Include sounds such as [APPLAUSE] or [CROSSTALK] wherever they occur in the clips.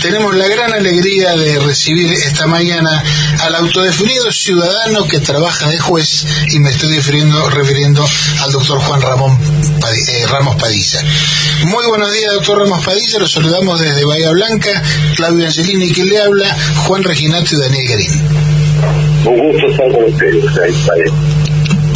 tenemos la gran alegría de recibir esta mañana al autodefinido ciudadano que trabaja de juez y me estoy refiriendo, al doctor Juan Ramón eh, Ramos Padilla. Muy buenos días, doctor Ramos Padilla. Los saludamos desde Bahía Blanca. Claudio Angelini, que le habla, Juan Reginato y Daniel Garín. Un gusto estar con ustedes.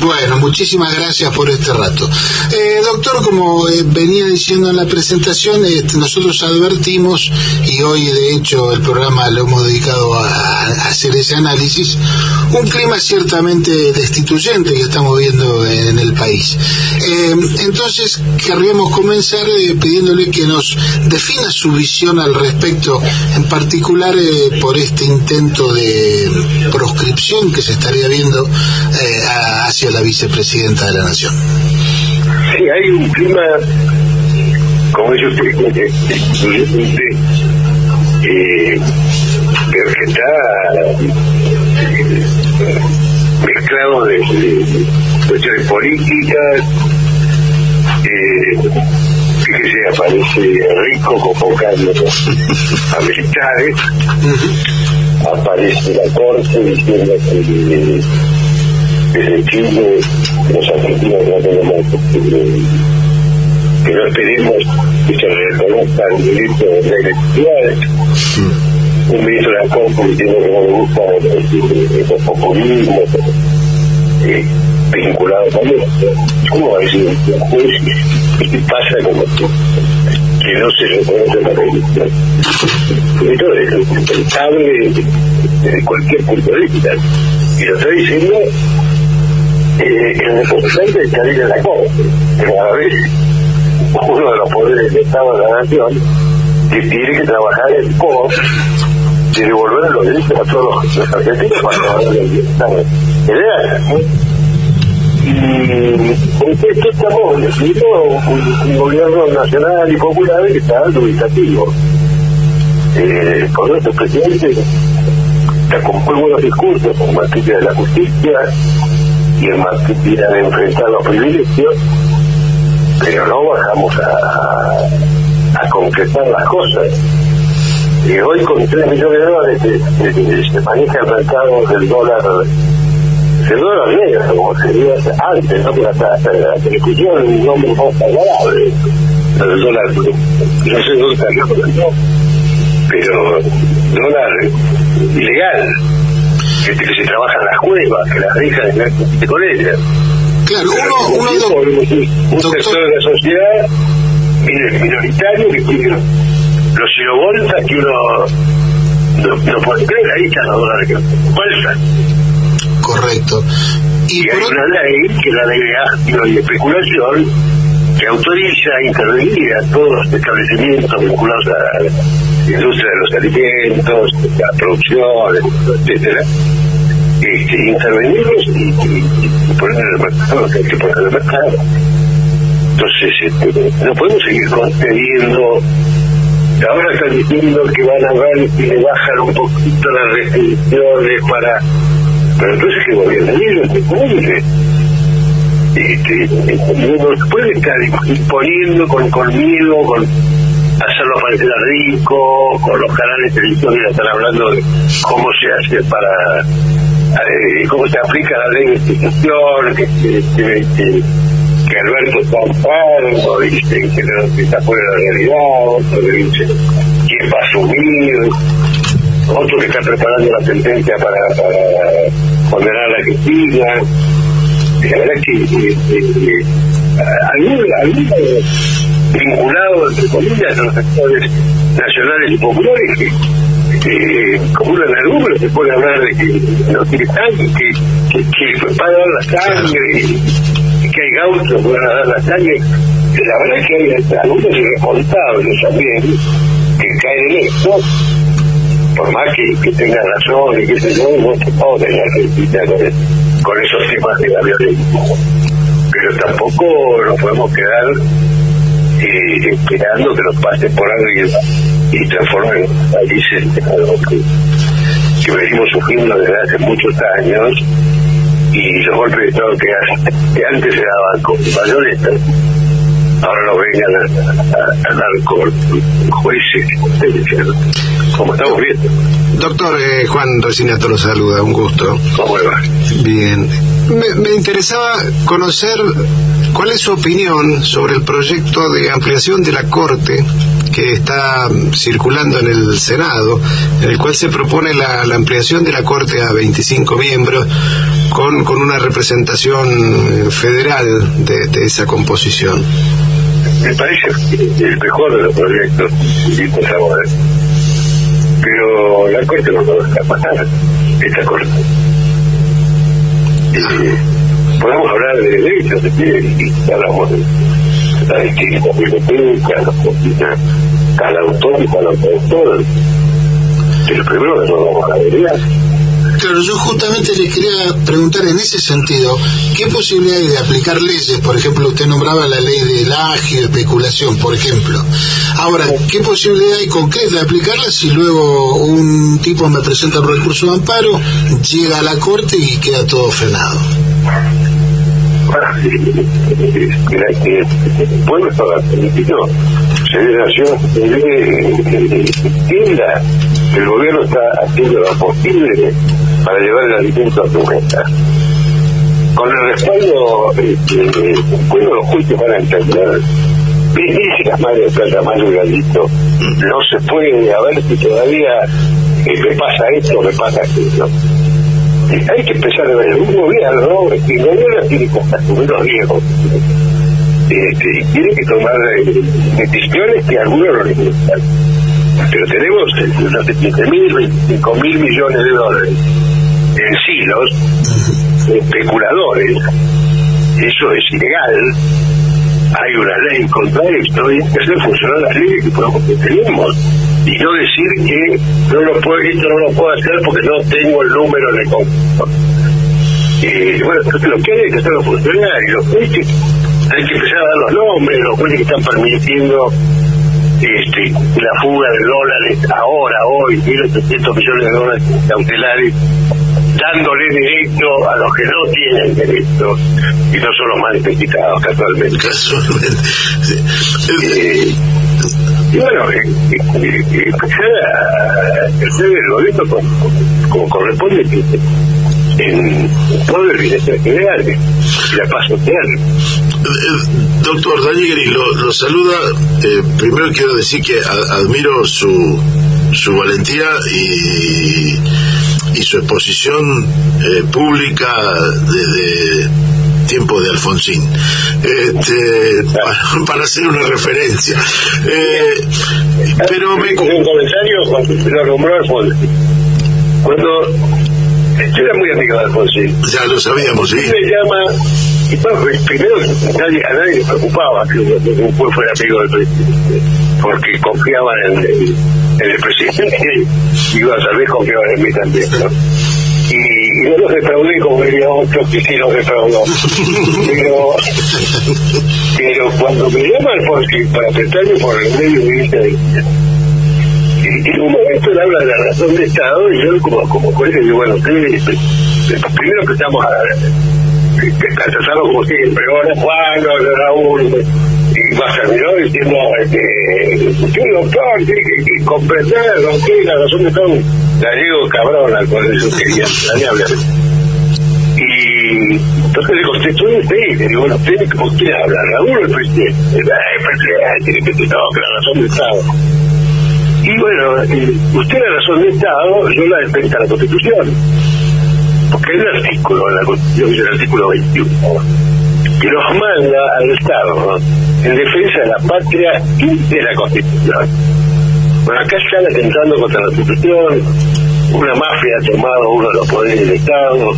Bueno, muchísimas gracias por este rato. Eh, doctor, como eh, venía diciendo en la presentación, este, nosotros advertimos, y hoy de hecho el programa lo hemos dedicado a, hacer ese análisis, un clima ciertamente destituyente que estamos viendo en el país. Eh, entonces, querríamos comenzar pidiéndole que nos defina su visión al respecto, en particular por este intento de proscripción que se estaría viendo hacia la vicepresidenta de la Nación. Sí, hay un clima, como ellos usted, eh, que está eh, mezclado de, cuestiones políticas. Eh, fíjese, aparece Rico convocando a militares, aparece la corte diciendo que desde Chile los argentinos no tenemos que no pedimos que se reconozca el derecho de la electricidad un ministro de la Corte diciendo que no le gusta el populismo eh, vinculado esto ¿cómo va a decir un juez qué pasa con esto? que no se reconoce la religión esto es impensable desde cualquier punto de vista y lo estoy diciendo eh, el representante de salir de la Corte, pero a la vez uno de los poderes del Estado de la Nación que tiene que trabajar en pos de devolver los derechos a todos los argentinos cuando ideas. Y esto estamos decidiendo un, un, gobierno nacional y popular que está dubitativo. Eh, con nuestro presidente está con muy buenos discursos en materia de la justicia, y en materia de enfrentar los privilegios, pero no bajamos a concretar las cosas. Y hoy con 3 millones de dólares se, maneja el mercado del dólar el dólar negro, como sería antes, ¿no? Hasta, la discusión un nombre más agradable, el dólar, no sé dónde salió, pero dólar ilegal, gente que se trabaja en las cuevas, que las dejan en con ellas. Claro, uno, uno do, un sector de la sociedad minoritario que tiene los kilovoltas que uno no, no puede creer, ahí están los dólares que. Correcto. Y, y hay una ley, que es la ley de y especulación, que autoriza a intervenir a todos los establecimientos vinculados a la industria de los alimentos, la producción, etcétera, este, intervenirlos y, y, poner en el mercado que hay que poner en el mercado. Entonces, este, no podemos seguir concediendo. Ahora están diciendo que van a ver si le bajan un poquito las restricciones para. Pero entonces que gobiernen ellos, que este, no puede estar imponiendo con, con miedo, con hacerlo parecer rico, con los canales de televisión que están hablando de cómo se hace para, eh, cómo se aplica la ley de institución, que, que, que, que Alberto está enfermo, dice que, está fuera de la realidad, otro que dice quién va a asumir, otro que está preparando la sentencia para, para condenar a la Cristina la verdad que eh, algunos vinculados, entre comillas, a los actores nacionales y populares que eh, algo, pero se puede hablar de que no tiene sangre, que, que, que a dar la sangre, que hay gauchos que van a dar la sangre. La verdad es que hay algunos irresponsables también que caen en esto, por más que, que tengan razón y que se yo, no se puede tener con esos temas de la violencia. Pero tampoco nos podemos quedar eh, esperando que nos pase por alguien y transformen el país en algo que, que venimos sufriendo desde hace muchos años y los golpes de Estado que, que antes se daban con mayores ahora no vengan a, dar con jueces, como estamos viendo. Doctor eh, Juan Resinato lo saluda, un gusto. ¿Cómo va? Bien. Me, me interesaba conocer cuál es su opinión sobre el proyecto de ampliación de la Corte que está circulando en el Senado, en el cual se propone la, ampliación de la Corte a 25 miembros con, con una representación eh, federal de, esa composición. Me parece el mejor de los proyectos, pero la Corte no puede dejar pasar, esta Corte. Eh, podemos hablar de derechos, de y hablamos de la distinta biblioteca, la cada autor y cada autor. Pero primero que todo vamos a Claro, yo justamente le quería preguntar en ese sentido, ¿qué posibilidad hay de aplicar leyes? Por ejemplo, usted nombraba la ley del agio, especulación, por ejemplo. Ahora, ¿qué posibilidad hay concreta de aplicarlas si luego un tipo me presenta un recurso de amparo, llega a la corte y queda todo frenado? Mira, que el pueblo estaba permitido, se entienda que el gobierno está haciendo lo posible para llevar el alimento a su mesa. Con el respaldo, este, bueno, los juicios van a entender. Dice la madre plata más gallito no se puede a ver si todavía eh, me pasa esto me pasa aquello. Hay que empezar a ver un gobierno el gobierno tiene que asumir los riesgos este, tiene que tomar eh, decisiones que algunos no les gustan pero tenemos unos 7 mil, 25 mil millones de dólares silos especuladores. Eso es ilegal. Hay una ley contra esto y hay que hacer funcionar las leyes que, tenemos. Y no decir que no lo puedo, esto no lo puedo hacer porque no tengo el número de compra. Eh, bueno, lo que hay, que los jueces hay que empezar a dar los nombres, los jueces que están permitiendo este, la fuga de dólares ahora, hoy, 1.800 millones de dólares cautelares dándole derecho a los que no tienen derecho y no son los más necesitados casualmente. Casualmente. Eh, y bueno, eh, eh, a hacer el gobierno como, como corresponde en todo el bienestar general y la paz social. Doctor Daniel lo, lo saluda. primero quiero decir que admiro su, su valentía y y su exposición eh, pública desde tiempo de Alfonsín, este, para, [LAUGHS] hacer una referencia. Eh, pero me... Un comentario cuando lo nombró Alfonsín. Cuando yo era muy amigo de Alfonsín. Ya lo sabíamos, sí. me llama, y primero nadie, a nadie le preocupaba que después fuera amigo del presidente, porque confiaban en el, en el presidente y iba a saber confiaban en mí también. ¿no? Y, yo los defraudé como diría otro que sí los defraudó. pero, cuando me llama Alfonsín para apretarme por el medio de vista de en un momento él habla de la razón de Estado y yo como, como juez le digo, bueno, ustedes, primero que estamos a, cansado como siempre, ahora Juan, Raúl, y más terminó diciendo que usted doctor tiene que, que comprender lo que la razón de Estado gallego cabrón al cual eso quería hablar y entonces le contestó usted le digo bueno usted quiere hablar Raúl el presidente el presidente tiene que no que la razón de Estado y bueno, usted la razón de Estado, yo la defensa la Constitución. Porque hay un artículo en la Constitución, el artículo 21, que nos manda al Estado en defensa de la patria y de la Constitución. Bueno, acá están atentando contra la Constitución, una mafia ha tomado uno de los poderes del Estado,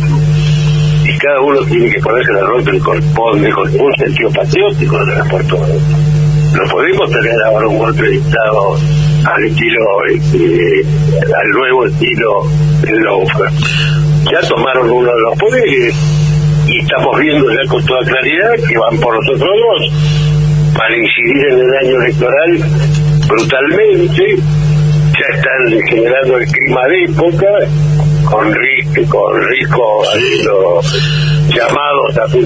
y cada uno tiene que ponerse la rol que le corresponde con un sentido patriótico de la puerto. No podemos tener ahora un golpe de Estado al estilo, este, al nuevo estilo de Lofer. Ya tomaron uno de los poderes y estamos viendo ya con toda claridad que van por los otros dos para incidir en el año electoral brutalmente. Ya están generando el clima de época con Rico, con Rico llamados a todo.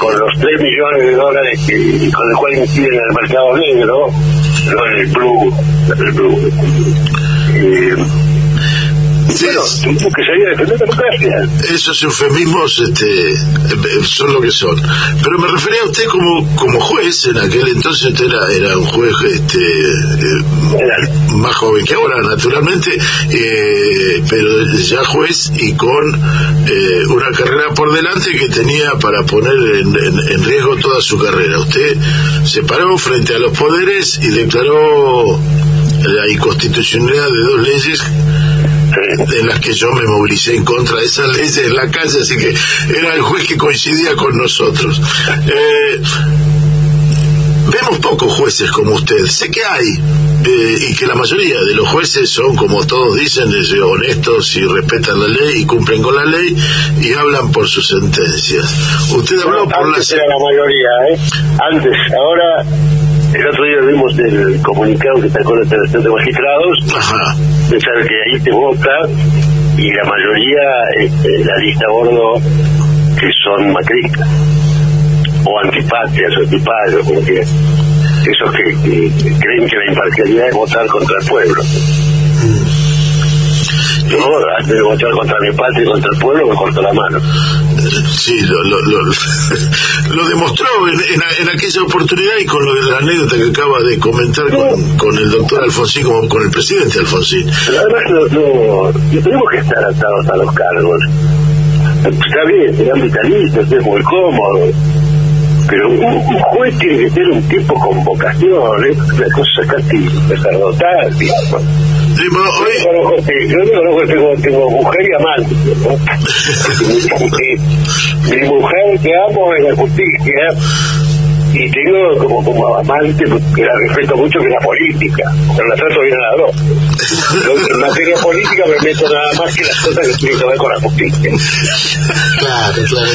con los 3 millones de dólares que, con el cual inciden en el mercado negro, no en el blue. el blue. Eh, Esos eufemismos este, eh, son lo que son. Pero me refería a usted como, como juez, en aquel entonces usted era, era un juez este, eh, más joven que ahora, naturalmente, eh, pero ya juez y con una carrera por delante que tenía para poner en, en riesgo toda su carrera. Usted se paró frente a los poderes y declaró la inconstitucionalidad de dos leyes en las que yo me movilicé en contra de esas leyes en la calle, así que era el juez que coincidía con nosotros. Eh, vemos pocos jueces como usted, sé que hay, eh, y que la mayoría de los jueces son, como todos dicen, honestos y respetan la ley y cumplen con la ley y hablan por sus sentencias. Usted habló por la... era la mayoría, ¿eh? Antes, ahora el otro día vimos el comunicado que sacó la Federación de Magistrados, pensar que ahí te vota y la mayoría, este, la lista bordo, que son macristas o antipatrias o antipatrios, porque esos que, creen que la imparcialidad es votar contra el pueblo. Yo, antes de votar contra mi patria y contra el pueblo, me corto la mano. Sí, lo, lo, lo, [LAUGHS] demostró en, en, aquella oportunidad y con lo de la anécdota que acaba de comentar con, con el doctor Alfonsín, como con el presidente Alfonsín. Pero además, no, tenemos que estar atados a los cargos. Está bien, serán vitalistas, es muy cómodo pero un, juez tiene que ser un tipo con vocación, es una cosa casi sacerdotal. Sí, bueno, hoy... Yo no conozco que tengo, tengo mujer y amante. [LAUGHS] mi, mi mujer que amo es la justicia y tengo como, como amante que la respeto mucho que la política, pero la trato bien a las dos. En materia política me meto nada más que las cosas que tienen que ver con la justicia. Claro, claro.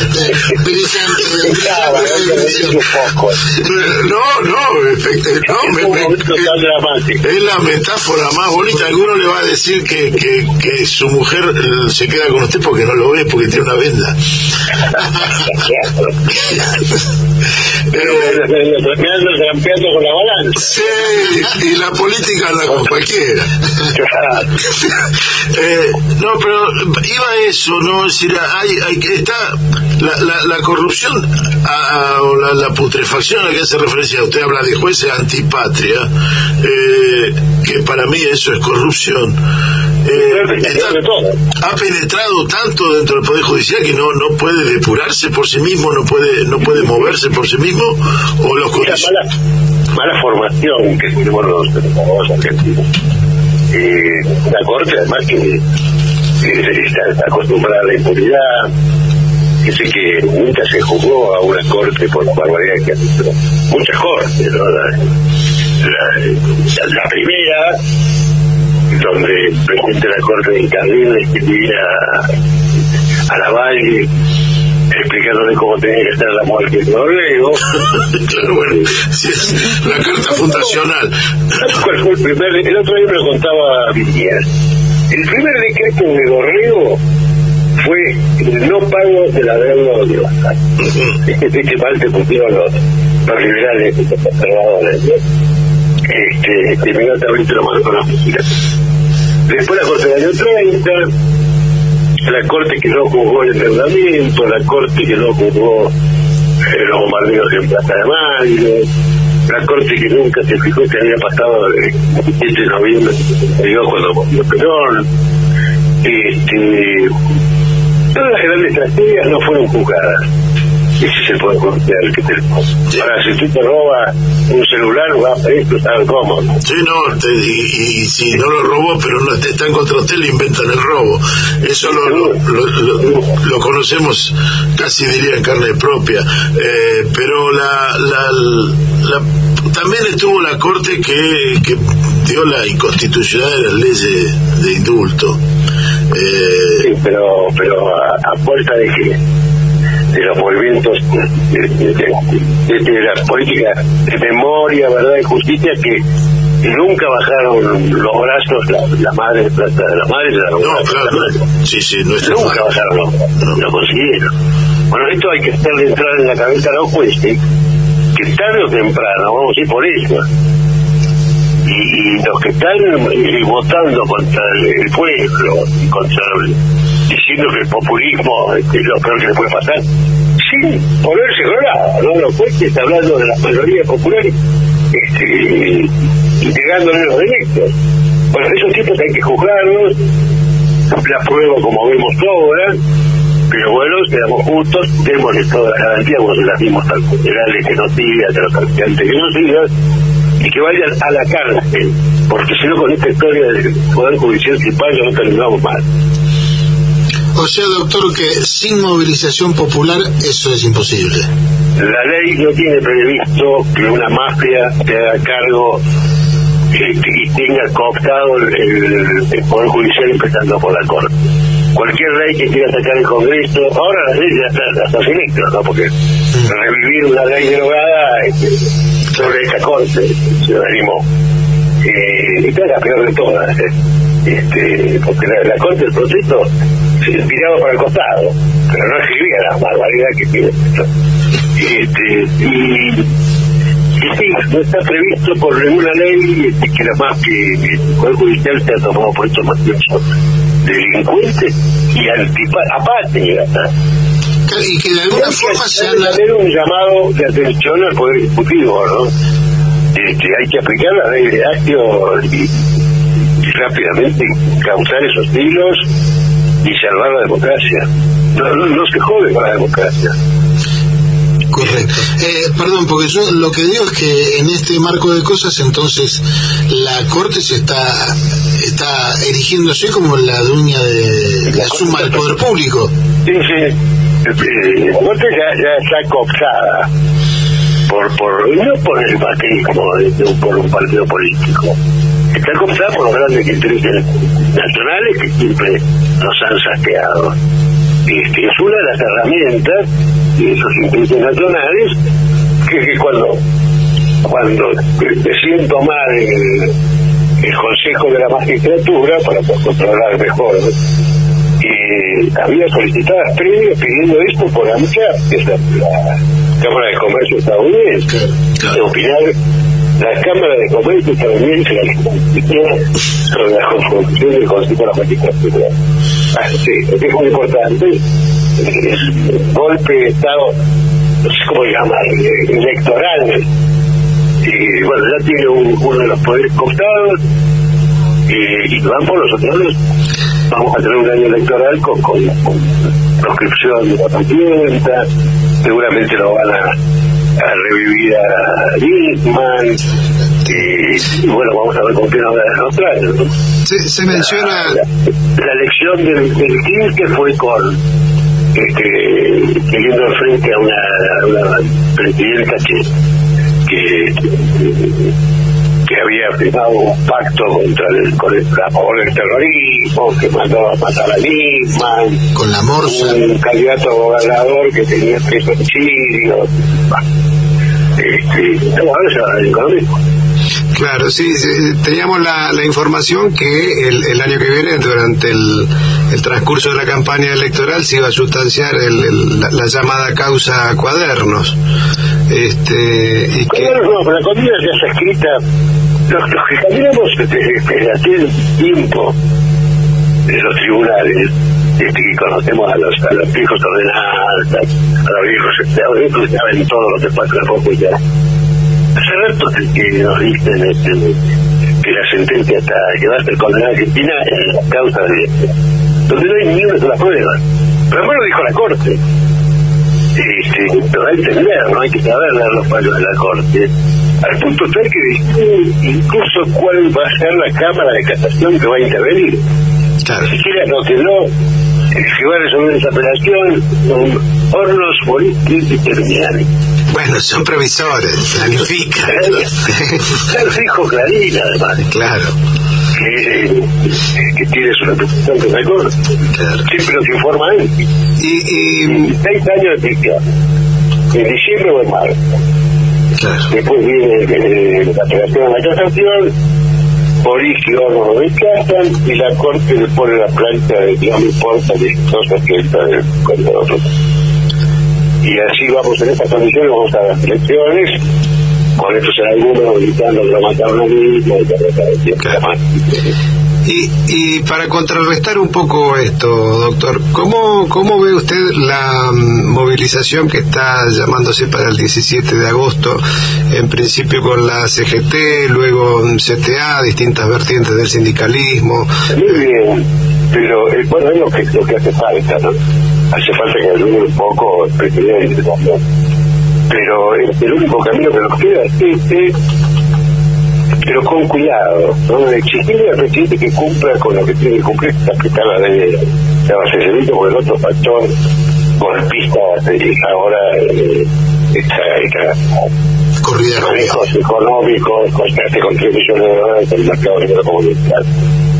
No, no, no, es la metáfora más bonita. Alguno le va a decir que, que, que su mujer se queda con usted porque no lo ve, porque tiene una venda. Pero con la balanza. Sí, y la política anda con cualquiera. [LAUGHS] eh, no, pero iba a eso, ¿no? Es decir, hay, hay que está la, la, la corrupción o la, la, putrefacción a la que hace referencia, usted habla de jueces antipatria, eh, que para mí eso es corrupción. Eh, ha penetrado tanto dentro del poder judicial que no no puede depurarse por sí mismo no puede no puede moverse por sí mismo o los mala, mala formación que tenemos los, los argentinos. Eh, la corte además que, que está acostumbrada a la impunidad dice que nunca se jugó a una corte por la barbaridad que ha hecho. Muchas cortes ¿no? la, la primera donde el presidente de la Corte de Incardín escribía a, la Valle explicándole cómo tenía que estar la muerte de Dorrego. claro, bueno, la carta fundacional. ¿Cuál fue el primer? El otro día me lo contaba Villar. El primer decreto de Dorrego fue el no pago de la deuda universal. Este que mal te pusieron los, los liberales, los conservadores. Este, inmediatamente lo mandó con la música. Después la Corte del año 30, la Corte que no juzgó el endeudamiento, la Corte que no juzgó eh, los bombardeos en Plaza de Mayo, la Corte que nunca se fijó que había pasado el 7 de noviembre cuando murió Perón. Este, todas las grandes tragedias no fueron juzgadas y si se puede confiar que te... Ahora, si tú te robas un celular, va a esto tan cómodo. Sí, no, y, si no lo robó, pero no está en contra usted, le inventan el robo. Eso lo, lo, lo, conocemos casi diría en carne propia. Eh, pero la, la, la, también estuvo la Corte que, que dio la inconstitucionalidad de las leyes de indulto. Eh, sí, pero, pero a, a puerta de que de los movimientos de, de, de, de, la política de memoria, verdad y justicia que y nunca bajaron los brazos la, la madre la, la madre la no claro. sí sí no nunca bajaron los brazos lo consiguieron. Bueno esto hay que de entrar en la cabeza a los jueces que tarde o temprano vamos a ir por eso y, los que están eh, votando contra el, pueblo contra diciendo que el populismo es lo peor que le puede pasar sin ponerse colorado ¿no? los jueces hablando de la mayoría popular este, entregándole los derechos. Bueno, esos tipos hay que juzgarlos, la prueba como vemos ahora, pero bueno, seamos justos, démosle todas las garantías, se las dimos al generales que nos digan, a los nos digan, y que vayan a la cárcel, porque si no con esta historia del Poder Judicial Cipayo no terminamos mal. O sea, doctor, que sin movilización popular eso es imposible. La ley no tiene previsto que una mafia se haga cargo este, y tenga cooptado el, Poder Judicial empezando por la Corte. Cualquier ley que quiera sacar el Congreso, ahora la ley ya está, está sin ¿no? Porque revivir una ley derogada este, sobre esta Corte se animó. Eh, esta es la peor de todas, ¿eh? este, porque la, la Corte del proceso se tiraba para el costado, pero no escribía la barbaridad que tiene esto. Este, y, y sí, no está previsto por ninguna ley este, que la más que el Poder Judicial sea tomado por estos mafiosos delincuentes y antipáticos. Y que de alguna forma se han... un llamado de atención al Poder Ejecutivo, ¿no? Este, hay que aplicar la ley de acto y, y rápidamente causar esos hilos y salvar la democracia. No, no, se jode con la democracia. Correcto. Eh, perdón, porque yo lo que digo es que en este marco de cosas, entonces, la Corte se está está erigiéndose como la dueña de la, suma del poder público. Sí, sí. La Corte ya, ya está cooptada por, por, no por el macrismo, por un partido político está cooptada por los grandes intereses nacionales que siempre nos han saqueado. Este, es una de las herramientas de esos intereses nacionales que, cuando cuando deciden tomar el, el consejo de la magistratura para controlar mejor eh, había solicitadas previas pidiendo esto por AMCA, que es la, Cámara de Comercio estadounidense, de opinar la Cámara de Comercio estadounidense la sobre la conformación del Consejo de la Magistratura. Ah, sí, es muy importante. Es golpe de Estado, no sé cómo llamar, electoral. Y bueno, ya tiene uno de los poderes costados y, y van por los otros vamos a tener un año electoral con, con, proscripción de la presidenta, seguramente lo van a, revivir a Nisman, y, bueno, vamos a ver con qué nos va a demostrar. Se, se menciona... La, elección del, del 15 fue con este, teniendo frente a una, una presidenta que, que que había firmado un pacto contra el, con el, terrorismo, que mandó a matar a Nisman, con la morsa. Un candidato a gobernador que tenía tres homicidios. Este, Claro, sí, teníamos la, la información que el, el, año que viene, durante el, el, transcurso de la campaña electoral, se iba a sustanciar el, la, la, llamada causa cuadernos. Este, y que... no, pero la ya está escrita los, que caminamos desde, aquel tiempo de los tribunales, este, que conocemos a los, a los viejos ordenanzas, a los viejos, a los que saben todo lo que pasa en la propiedad. Hace que nos dicen este, que la sentencia está, que va a ser condenada Argentina en la causa de donde no hay ni una sola prueba. Pero bueno dijo la Corte. Este, pero hay que entender, no hay que saber leer los fallos de la Corte al punto tal que incluso cuál va a ser la Cámara de Casación que va a intervenir. Claro. Siquiera no quedó si va a resolver esa apelación son hornos políticos y terminales. Bueno, son previsores, planifican. Claro, dijo Clarín, además. Claro. Que, que tiene su representante. Claro. Siempre nos informa él. Y, y... Años de prisión. En diciembre o en marzo Después viene eh, la apelación a la casación, Boris lo rechazan y la corte le pone la plancha de no me importa de cosas que está con nosotros. Y así vamos en estas condiciones, vamos a las elecciones, con estos algunos gritando que lo mataron a mí, y y, y para contrarrestar un poco esto, doctor, ¿cómo, ¿cómo ve usted la mm, movilización que está llamándose para el 17 de agosto? En principio con la CGT, luego CTA, distintas vertientes del sindicalismo. Muy bien, pero eh, bueno, es lo que, lo que hace falta, ¿no? Hace falta que ayude un poco el presidente también. Pero el, el único camino que nos queda es este pero con cuidado, ¿no? exigirle al presidente que cumpla con lo que tiene que cumplir, aplicar la ley de abastecimiento, el otro factor golpista ahora eh, esta, corrida manejos económicos, constante contribuciones de dólares del mercado comunitario.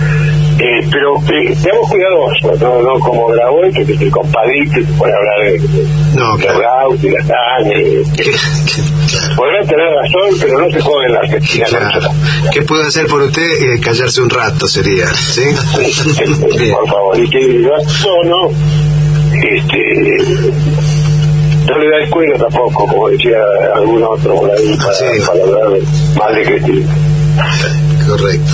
Eh, pero eh, seamos cuidadosos, no, no como Graboy, que es el compadrito se puede hablar de, no, de claro. y la sangre. Podrán tener razón, pero no se joden la Argentina. Claro. ¿Qué puede hacer por usted? Eh, callarse un rato sería, ¿sí? [LAUGHS] por favor, y que no, este no le da el cuello tampoco, como decía algún otro por ahí, para, sí. para hablar mal de Cristina. Correcto.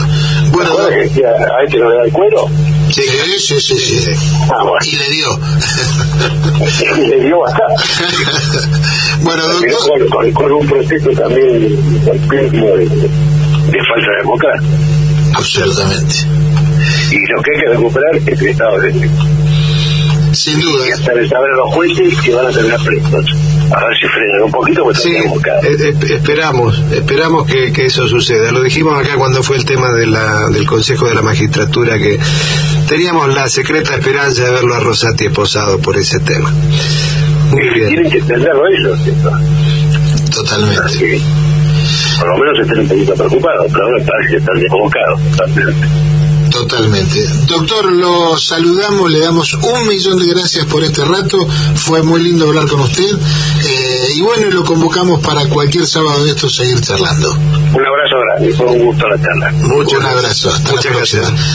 Bueno, ¿Te que a este no le da el cuero? Sí, sí, sí, sí. sí. Ah, bueno. Y le dio. [LAUGHS] y le dio bastante. [LAUGHS] bueno, doctor. Con, con, con, un proceso también de, de falta de democracia. Absolutamente. Y lo que hay que recuperar es el Estado de Derecho. Sin duda. Y hasta de saber los jueces que van a tener prestos. A ver si frenan un poquito, porque sí, eh, esperamos, esperamos que, que, eso suceda. Lo dijimos acá cuando fue el tema de la, del Consejo de la Magistratura, que teníamos la secreta esperanza de verlo a Rosati esposado por ese tema. Muy y bien. Tienen que entenderlo ellos. ¿sí? Totalmente. Por lo menos estén un poquito preocupados, pero ahora parece que están desconvocados. Totalmente. Doctor, lo saludamos, le damos un millón de gracias por este rato. Fue muy lindo hablar con usted. Eh, y bueno, lo convocamos para cualquier sábado de esto seguir charlando. Un abrazo grande, fue un gusto la charla. Muchas un abrazo, hasta Muchas la próxima. Gracias.